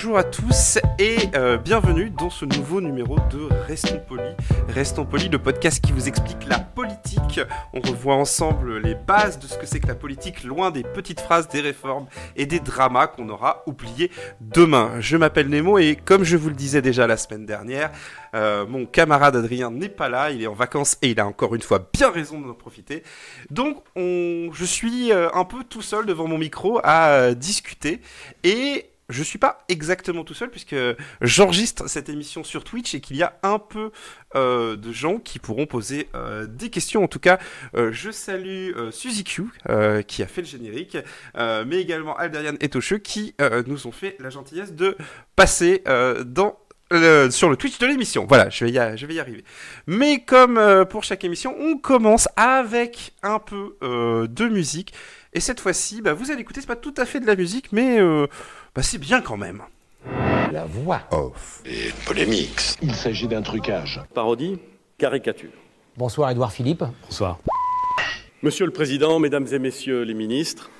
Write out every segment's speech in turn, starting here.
Bonjour à tous et euh, bienvenue dans ce nouveau numéro de Restons Polis. Restons Polis, le podcast qui vous explique la politique. On revoit ensemble les bases de ce que c'est que la politique, loin des petites phrases, des réformes et des dramas qu'on aura oubliés demain. Je m'appelle Nemo et comme je vous le disais déjà la semaine dernière, euh, mon camarade Adrien n'est pas là, il est en vacances et il a encore une fois bien raison d'en profiter. Donc on, je suis euh, un peu tout seul devant mon micro à discuter et je suis pas exactement tout seul puisque j'enregistre cette émission sur Twitch et qu'il y a un peu euh, de gens qui pourront poser euh, des questions. En tout cas, euh, je salue Suzy Q qui a fait le générique, mais également Alderian et Tocheux qui nous ont fait la gentillesse de passer sur le Twitch de l'émission. Voilà, je vais y, arriver. Mais comme pour chaque émission, on commence avec un peu de musique. Et cette fois-ci, bah, vous allez écouter, c'est pas tout à fait de la musique, mais bah, c'est bien quand même. La voix off. Et polémique. Il s'agit d'un trucage. Parodie, caricature. Bonsoir Edouard Philippe. Bonsoir. Monsieur le Président, Mesdames et Messieurs les ministres,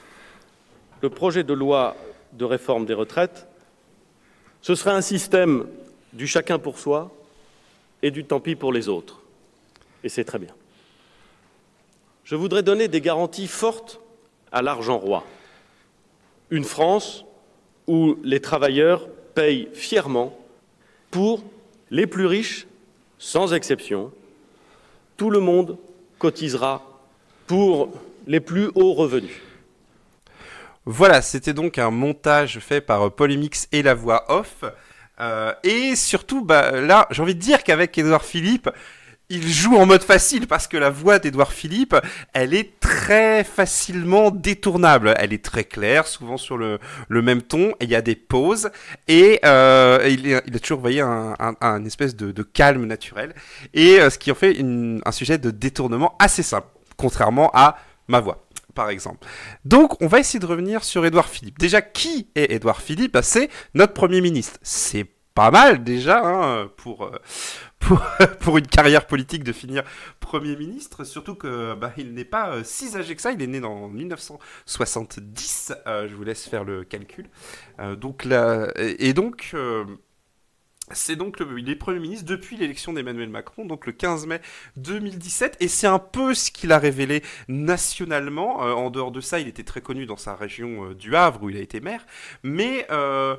le projet de loi de réforme des retraites, ce serait un système du chacun pour soi et du tant pis pour les autres. Et c'est très bien. Je voudrais donner des garanties fortes à l'argent roi. Une France où les travailleurs payent fièrement pour les plus riches, sans exception, tout le monde cotisera pour les plus hauts revenus. Voilà, c'était donc un montage fait par Polémix et la voix off. Euh, et surtout, bah, là, j'ai envie de dire qu'avec Edouard Philippe, il joue en mode facile parce que la voix d'Edouard Philippe, elle est très facilement détournable. Elle est très claire, souvent sur le, même ton. Il y a des pauses et euh, il, a toujours, vous voyez, un, espèce de, calme naturel. Et euh, ce qui en fait un sujet de détournement assez simple, contrairement à ma voix par exemple. Donc, on va essayer de revenir sur Édouard Philippe. Déjà, qui est Édouard Philippe? Bah, C'est notre Premier ministre. C'est pas mal déjà hein, pour, euh, pour, pour une carrière politique de finir Premier ministre, surtout que bah, il n'est pas euh, si âgé que ça, il est né en 1970, euh, je vous laisse faire le calcul. Donc là, et donc... c'est donc le, il est Premier ministre depuis l'élection d'Emmanuel Macron, donc le 15 mai 2017, et c'est un peu ce qu'il a révélé nationalement. En dehors de ça, il était très connu dans sa région du Havre où il a été maire, mais euh,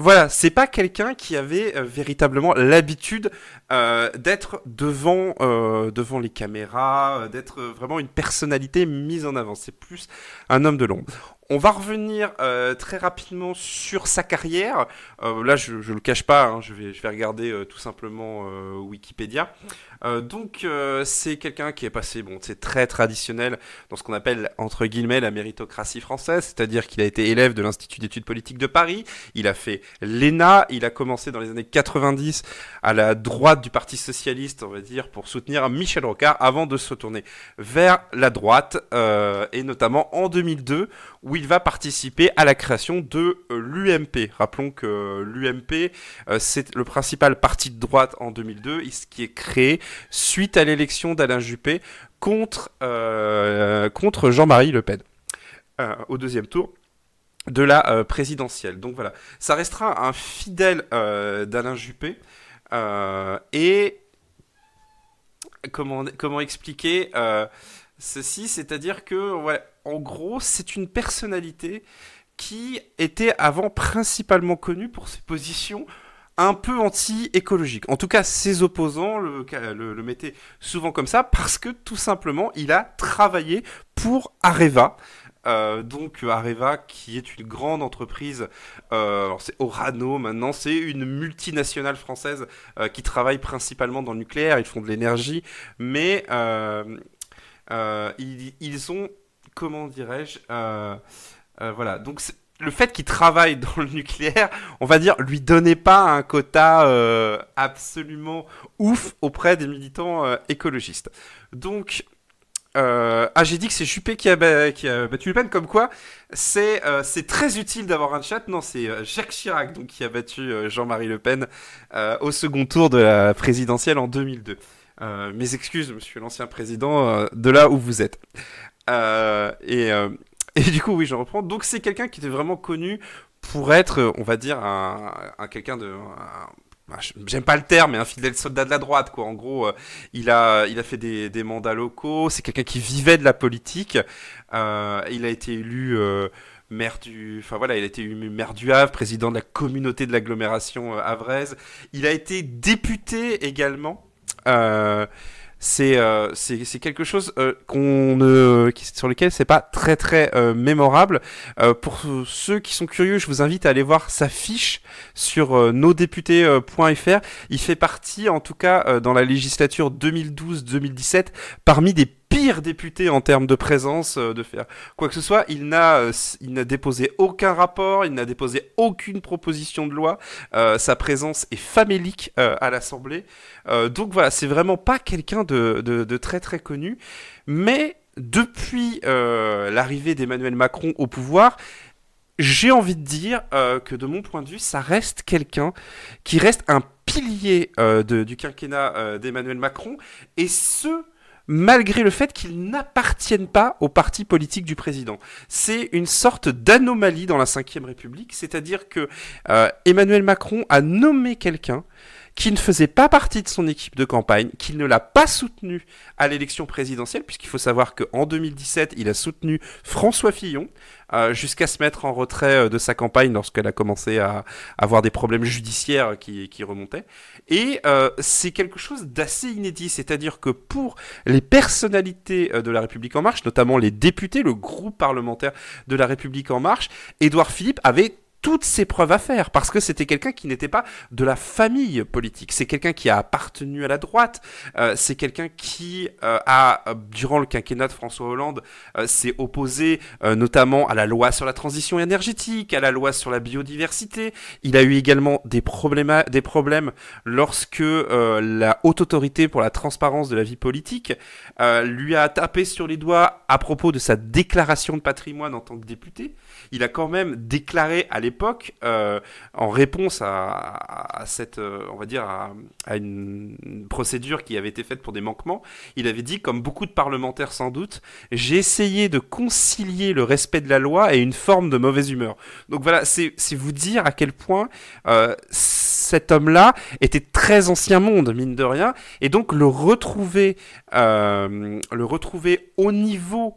voilà, c'est pas quelqu'un qui avait euh, véritablement l'habitude euh, d'être devant euh, devant les caméras, euh, d'être vraiment une personnalité mise en avant. C'est plus un homme de l'ombre. On va revenir très rapidement sur sa carrière. Là, je, je le cache pas, hein, je vais je vais regarder tout simplement Wikipédia. Donc, c'est quelqu'un qui est passé, bon, c'est très traditionnel dans ce qu'on appelle entre guillemets la méritocratie française, c'est-à-dire qu'il a été élève de l'Institut d'études politiques de Paris. Il a fait l'ENA. Il a commencé dans les années 90 à la droite du Parti socialiste, on va dire, pour soutenir Michel Rocard, avant de se tourner vers la droite euh, et notamment en 2002 où il va participer à la création de euh, l'UMP. Rappelons que l'UMP, euh, c'est le principal parti de droite en 2002, et ce qui est créé suite à l'élection d'Alain Juppé contre, Jean-Marie Le Pen au deuxième tour de la présidentielle. Donc voilà, ça restera un fidèle d'Alain Juppé. Euh, et comment, expliquer euh, ceci? C'est-à-dire que, en gros, c'est une personnalité qui était avant principalement connue pour ses positions un peu anti-écologiques. En tout cas, ses opposants le mettaient souvent comme ça parce que tout simplement, il a travaillé pour Areva. Euh, donc Areva, qui est une grande entreprise, euh, alors c'est Orano maintenant, c'est une multinationale française euh, qui travaille principalement dans le nucléaire, ils font de l'énergie, mais ils, ont, comment dirais-je, voilà, donc le fait qu'il travaille dans le nucléaire, on va dire, lui donnait pas un quota absolument ouf auprès des militants écologistes. Donc, euh, ah, j'ai dit que c'est Juppé qui a, battu Le Pen, comme quoi c'est euh, c'est très utile d'avoir un chat. Non, c'est euh, Jacques Chirac donc, qui a battu Jean-Marie Le Pen au second tour de la présidentielle en 2002. Euh, mes excuses, monsieur l'ancien président, de là où vous êtes. Et, et du coup, oui, je reprends. Donc, c'est quelqu'un qui était vraiment connu pour être, on va dire, un, un quelqu'un de. J'aime pas le terme, mais un fidèle soldat de la droite, quoi. En gros, euh, il a, il a fait des, des mandats locaux. C'est quelqu'un qui vivait de la politique. Euh, il a été élu euh, maire du, enfin voilà, il a été élu maire du Havre, président de la communauté de l'agglomération euh, havraise. Il a été député également. Euh, c'est euh, c'est quelque chose euh, qu'on ne qui- sur lequel c'est pas très très euh, mémorable. Euh, pour ceux qui sont curieux, je vous invite à aller voir sa fiche sur euh, nosdéputés.fr. Il fait partie, en tout cas, euh, dans la législature 2012-2017, parmi des pires députés en termes de présence, euh, de faire quoi que ce soit. Il n'a, euh, il n'a déposé aucun rapport, il n'a déposé aucune proposition de loi. Euh, sa présence est famélique à l'Assemblée. Donc voilà, c'est vraiment pas quelqu'un de, de, très très connu. Mais depuis l'arrivée d'Emmanuel Macron au pouvoir, j'ai envie de dire que de mon point de vue, ça reste quelqu'un qui reste un pilier du quinquennat d'Emmanuel Macron, et ce, malgré le fait qu'ils n'appartiennent pas au parti politique du président. C'est une sorte d'anomalie dans la Ve République, c'est-à-dire que euh, Emmanuel Macron a nommé quelqu'un qui ne faisait pas partie de son équipe de campagne, qui ne l'a pas soutenu à l'élection présidentielle, puisqu'il faut savoir qu'en 2017, il a soutenu François Fillon, euh, jusqu'à se mettre en retrait euh, de sa campagne lorsqu'elle a commencé à avoir des problèmes judiciaires qui, remontaient. Et euh, c'est quelque chose d'assez inédit, c'est-à-dire que pour les personnalités de la République en marche, notamment les députés, le groupe parlementaire de la République en marche, Édouard Philippe avait toutes ses preuves à faire, parce que c'était quelqu'un qui n'était pas de la famille politique, c'est quelqu'un qui a appartenu à la droite, euh, c'est quelqu'un qui euh, a, euh, durant le quinquennat de François Hollande, euh, s'est opposé euh, notamment à la loi sur la transition énergétique, à la loi sur la biodiversité. Il a eu également des problèmes, des problèmes lorsque euh, la haute autorité pour la transparence de la vie politique lui a tapé sur les doigts à propos de sa déclaration de patrimoine en tant que député. Il a quand même déclaré à l'époque, euh, en réponse à, cette, euh, on va dire, à, une, procédure qui avait été faite pour des manquements, il avait dit, comme beaucoup de parlementaires sans doute, j'ai essayé de concilier le respect de la loi et une forme de mauvaise humeur. Donc voilà, c'est vous dire à quel point euh, cet homme-là était très ancien monde, mine de rien, et donc le retrouver, le retrouver au niveau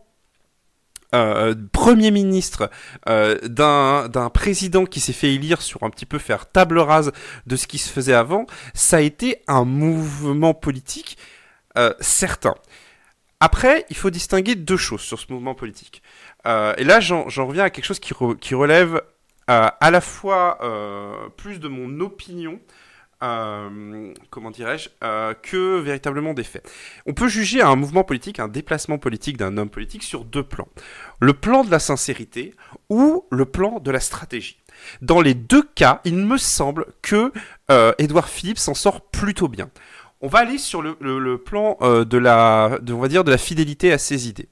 euh, Premier ministre euh, d'un président qui s'est fait élire sur un petit peu faire table rase de ce qui se faisait avant, ça a été un mouvement politique euh, certain. Après, il faut distinguer deux choses sur ce mouvement politique. Et là, j'en reviens à quelque chose qui, qui relève à la fois plus de mon opinion, euh, comment dirais-je, euh, que véritablement des faits. On peut juger un mouvement politique, un déplacement politique d'un homme politique sur deux plans. Le plan de la sincérité ou le plan de la stratégie. Dans les deux cas, il me semble que euh, Édouard Philippe s'en sort plutôt bien. On va aller sur le, plan euh, de la, dire, de la fidélité à ses idées.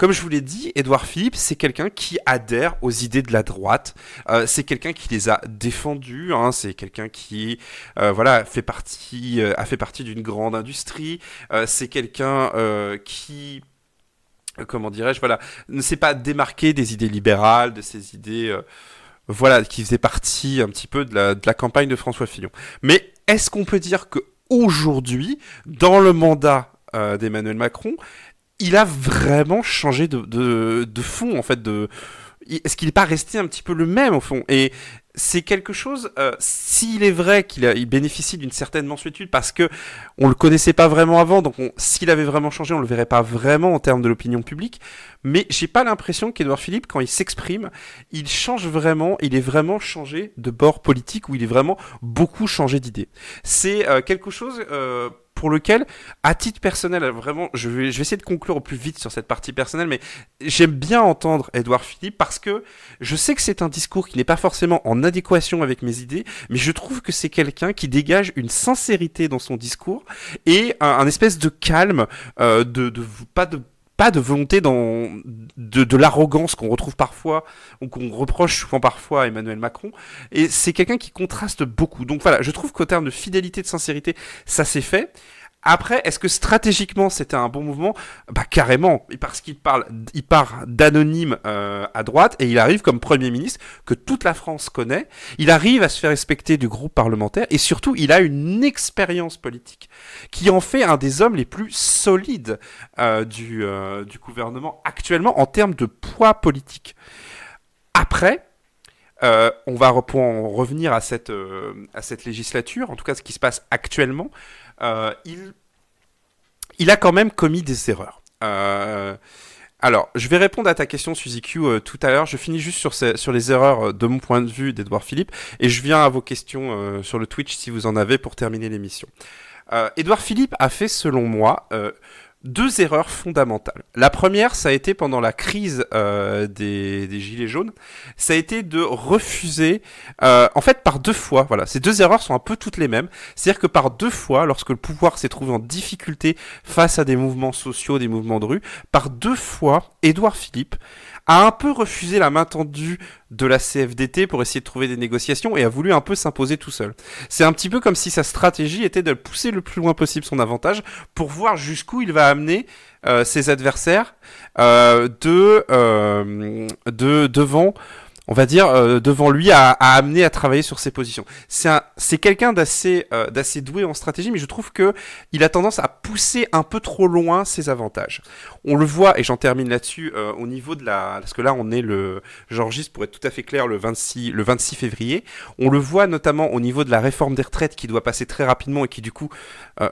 Comme je vous l'ai dit, Édouard Philippe, c'est quelqu'un qui adhère aux idées de la droite. Euh, c'est quelqu'un qui les a défendues. hein. C'est quelqu'un qui, euh, voilà, fait partie, euh, a fait partie d'une grande industrie. C'est quelqu'un qui, comment dirais-je, voilà, ne s'est pas démarqué des idées libérales, de ces idées, voilà, qui faisaient partie un petit peu de la, campagne de François Fillon. Mais est-ce qu'on peut dire que aujourd'hui, dans le mandat d'Emmanuel Macron, il a vraiment changé de, de, de fond, en fait. De... Est-ce qu'il n'est pas resté un petit peu le même, au fond? Et c'est quelque chose, euh, s'il est vrai qu'il bénéficie d'une certaine mensuétude, parce que on le connaissait pas vraiment avant, donc on- s'il avait vraiment changé, on le verrait pas vraiment en termes de l'opinion publique. Mais j'ai pas l'impression qu'Edouard Philippe, quand il s'exprime, il change vraiment, il est vraiment changé de bord politique, ou il est vraiment beaucoup changé d'idée. C'est euh, quelque chose... euh, pour lequel, à titre personnel, vraiment, je vais, essayer de conclure au plus vite sur cette partie personnelle, mais j'aime bien entendre Edouard Philippe parce que je sais que c'est un discours qui n'est pas forcément en adéquation avec mes idées, mais je trouve que c'est quelqu'un qui dégage une sincérité dans son discours et un, espèce de calme, euh, de pas de pas de volonté dans de, de l'arrogance qu'on retrouve parfois ou qu'on reproche souvent parfois à Emmanuel Macron. Et c'est quelqu'un qui contraste beaucoup. Donc voilà je trouve qu'au terme de fidélité de sincérité ça s'est fait après, est-ce que stratégiquement c'était un bon mouvement? Bah carrément, parce qu'il parle, il part d'anonyme euh, à droite et il arrive comme premier ministre que toute la France connaît. Il arrive à se faire respecter du groupe parlementaire et surtout il a une expérience politique qui en fait un des hommes les plus solides euh, du, euh, du gouvernement actuellement en termes de poids politique. Après, on va revenir à cette, à cette législature, en tout cas ce qui se passe actuellement. Euh, il, a quand même commis des erreurs. Euh, alors, je vais répondre à ta question, Suzy Q, euh, tout à l'heure. Je finis juste sur, sur les erreurs de mon point de vue d'Edouard Philippe, et je viens à vos questions sur le Twitch si vous en avez pour terminer l'émission. Édouard Philippe a fait, selon moi, deux erreurs fondamentales. La première, ça a été pendant la crise euh, des, Gilets jaunes, ça a été de refuser, euh, en fait par deux fois, voilà, ces deux erreurs sont un peu toutes les mêmes, c'est-à-dire que par deux fois, lorsque le pouvoir s'est trouvé en difficulté face à des mouvements sociaux, des mouvements de rue, par deux fois, Édouard Philippe a un peu refusé la main tendue de la CFDT pour essayer de trouver des négociations et a voulu un peu s'imposer tout seul. C'est un petit peu comme si sa stratégie était de pousser le plus loin possible son avantage pour voir jusqu'où il va amener euh, ses adversaires euh, euh, de devant on va dire euh, devant lui à, amener à travailler sur ses positions. C'est un, c'est quelqu'un d'assez euh, d'assez doué en stratégie, mais je trouve que il a tendance à pousser un peu trop loin ses avantages. On le voit et j'en termine là-dessus euh, au niveau de la parce que là on est le j'enregistre pour être tout à fait clair le 26 le 26 février. On le voit notamment au niveau de la réforme des retraites qui doit passer très rapidement et qui du coup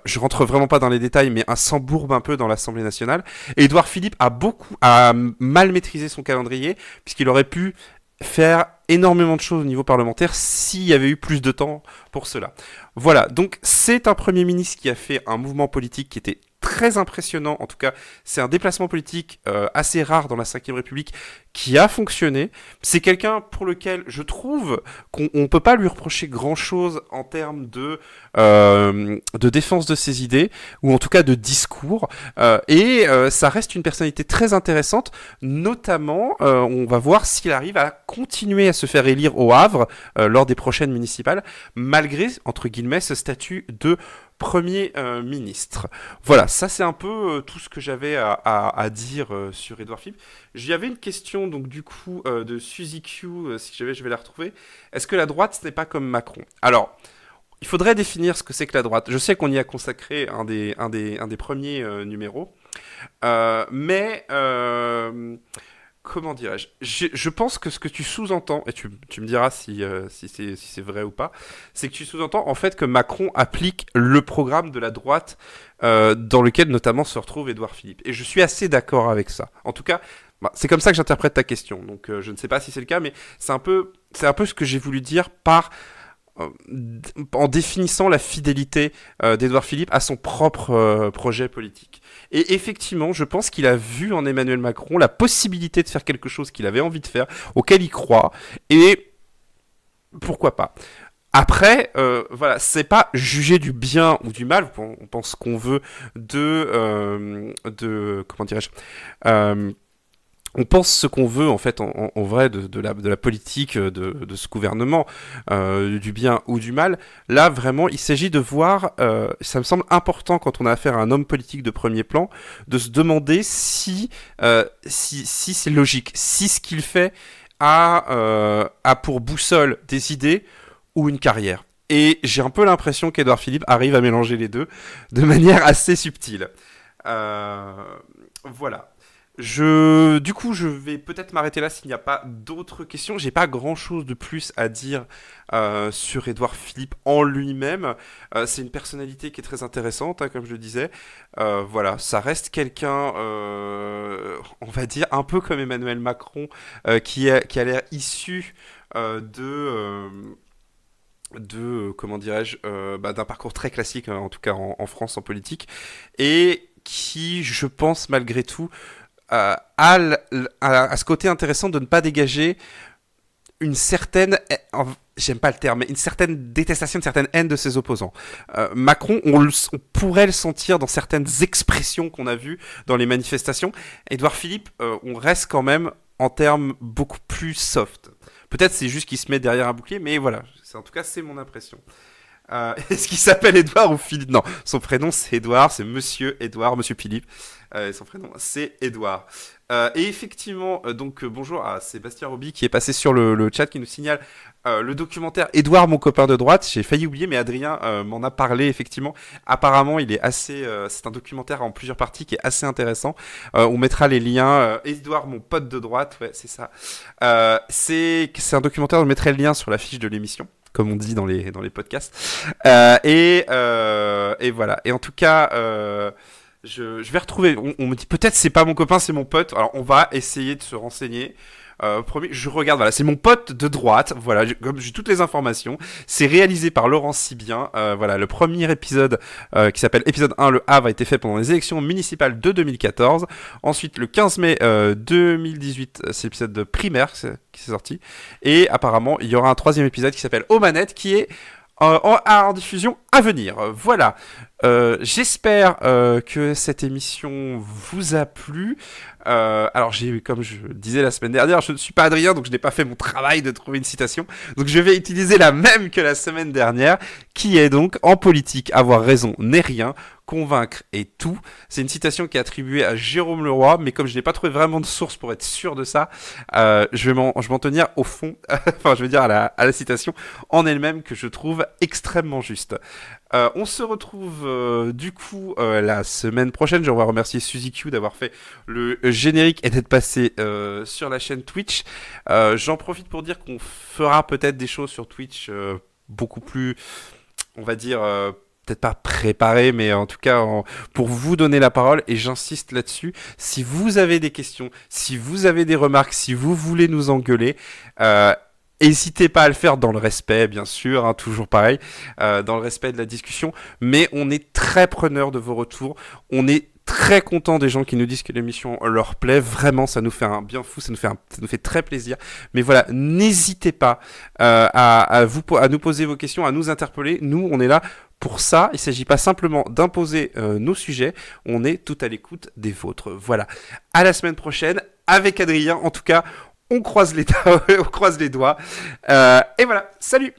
je rentre vraiment pas dans les détails mais un s'embourbe un peu dans l'Assemblée nationale. Et Édouard Philippe a beaucoup a mal maîtrisé son calendrier puisqu'il aurait pu faire énormément de choses au niveau parlementaire s'il y avait eu plus de temps pour cela. Voilà, donc c'est un Premier ministre qui a fait un mouvement politique qui était très impressionnant, en tout cas c'est un déplacement politique euh, assez rare dans la Ve République qui a fonctionné. C'est quelqu'un pour lequel je trouve qu'on ne peut pas lui reprocher grand-chose en termes de, euh, de défense de ses idées, ou en tout cas de discours, euh, et ça reste une personnalité très intéressante, notamment on va voir s'il arrive à continuer à se faire élire au Havre lors des prochaines municipales, malgré, entre guillemets, ce statut de Premier euh, ministre. Voilà, ça c'est un peu euh, tout ce que j'avais à, dire euh, sur Edouard Philippe. J'avais une question donc du coup de Suzy Q, si jamais je vais la retrouver. Est-ce que la droite ce n'est pas comme Macron? Alors, il faudrait définir ce que c'est que la droite. Je sais qu'on y a consacré un des, premiers numéros, mais comment dirais-je je, pense que ce que tu sous-entends, et tu, me diras si, euh, si c'est vrai ou pas, c'est que tu sous-entends en fait que Macron applique le programme de la droite euh, dans lequel notamment se retrouve Édouard Philippe. Et je suis assez d'accord avec ça. En tout cas, bah, c'est comme ça que j'interprète ta question. Donc euh, je ne sais pas si c'est le cas, mais c'est un peu, c'est un peu ce que j'ai voulu dire par en définissant la fidélité euh, d'Édouard Philippe à son propre euh, projet politique. Et effectivement, je pense qu'il a vu en Emmanuel Macron la possibilité de faire quelque chose qu'il avait envie de faire, auquel il croit, et pourquoi pas. Après, euh, voilà, c'est pas juger du bien ou du mal. On pense qu'on veut de, euh, de, comment dirais-je, euh, on pense ce qu'on veut en fait en, vrai de, la, politique de, de ce gouvernement, euh, du bien ou du mal. Là vraiment, il s'agit de voir. euh, ça me semble important quand on a affaire à un homme politique de premier plan, de se demander si euh, si, si c'est logique, si ce qu'il fait a euh, a pour boussole des idées ou une carrière. Et j'ai un peu l'impression qu'Edouard Philippe arrive à mélanger les deux de manière assez subtile. Euh, voilà. Je, du coup, je vais peut-être m'arrêter là s'il n'y a pas d'autres questions. J'ai pas grand-chose de plus à dire euh, sur Édouard Philippe en lui-même. Euh, c'est une personnalité qui est très intéressante, hein, comme je le disais. Euh, voilà, ça reste quelqu'un, on va dire, un peu comme Emmanuel Macron, qui, a, l'air issu de, comment dirais-je bah, d'un parcours très classique en tout cas en, France en politique et qui je pense malgré tout a, a, ce côté intéressant de ne pas dégager une certaine, j'aime pas le terme, mais une certaine détestation, une certaine haine de ses opposants. Euh, Macron, on, pourrait le sentir dans certaines expressions qu'on a vues dans les manifestations. Édouard Philippe, euh, on reste quand même en termes beaucoup plus soft. Peut-être c'est juste qu'il se met derrière un bouclier, mais voilà, en tout cas c'est mon impression. Euh, Est-ce qu'il s'appelle Édouard ou Philippe? Non, son prénom c'est Édouard, c'est Monsieur Édouard, Monsieur Philippe. Euh, son prénom c'est Édouard. Euh, et effectivement, euh, donc bonjour à Sébastien Roby qui est passé sur le, chat qui nous signale le documentaire Édouard, mon copain de droite. J'ai failli oublier, mais Adrien m'en a parlé effectivement. Apparemment, il est assez, c'est un documentaire en plusieurs parties qui est assez intéressant. on mettra les liens. Édouard, mon pote de droite, ouais, c'est ça. c'est c'est un documentaire. On mettrait le lien sur la fiche de l'émission comme on dit dans les, dans les podcasts. et, et voilà. Et en tout cas, je, vais retrouver. On, me dit peut-être c'est pas mon copain, c'est mon pote. Alors on va essayer de se renseigner. Euh, premier, je regarde, voilà, c'est mon pote de droite, voilà, comme j'ai toutes les informations. C'est réalisé par Laurent Sibien. Euh, voilà, le premier épisode euh, qui s'appelle épisode 1, le Havre, a été fait pendant les élections municipales de 2014. Ensuite, le 15 mai 2018, c'est l'épisode de primaire qui s'est sorti. Et apparemment, il y aura un troisième épisode qui s'appelle Aux manettes, qui est en, en, diffusion à venir. Voilà. Euh, j'espère euh, que cette émission vous a plu. Euh, alors j'ai, comme je disais la semaine dernière, je ne suis pas Adrien, donc je n'ai pas fait mon travail de trouver une citation. Donc je vais utiliser la même que la semaine dernière, qui est donc en politique, avoir raison n'est rien, convaincre est tout. C'est une citation qui est attribuée à Jérôme Leroy, mais comme je n'ai pas trouvé vraiment de source pour être sûr de ça, euh, je vais m'en, tenir au fond, enfin je veux dire à la, à la citation en elle-même que je trouve extrêmement juste. Euh, on se retrouve euh, du coup euh, la semaine prochaine. Je vais remercier Suzy Q d'avoir fait le générique et d'être passé sur la chaîne Twitch. J'en profite pour dire qu'on fera peut-être des choses sur Twitch beaucoup plus, on va dire, peut-être pas préparées, mais en tout cas pour vous donner la parole. Et j'insiste là-dessus. Si vous avez des questions, si vous avez des remarques, si vous voulez nous engueuler, N'hésitez pas à le faire dans le respect, bien sûr, hein, toujours pareil, euh, dans le respect de la discussion. Mais on est très preneur de vos retours. On est très content des gens qui nous disent que l'émission leur plaît. Vraiment, ça nous fait un bien fou, ça nous fait, ça nous fait très plaisir. Mais voilà, n'hésitez pas euh, à, vous, à nous poser vos questions, à nous interpeller. Nous, on est là pour ça. Il ne s'agit pas simplement d'imposer euh, nos sujets. On est tout à l'écoute des vôtres. Voilà. À la semaine prochaine avec Adrien. En tout cas, on croise les, on croise les doigts. Euh, et voilà, salut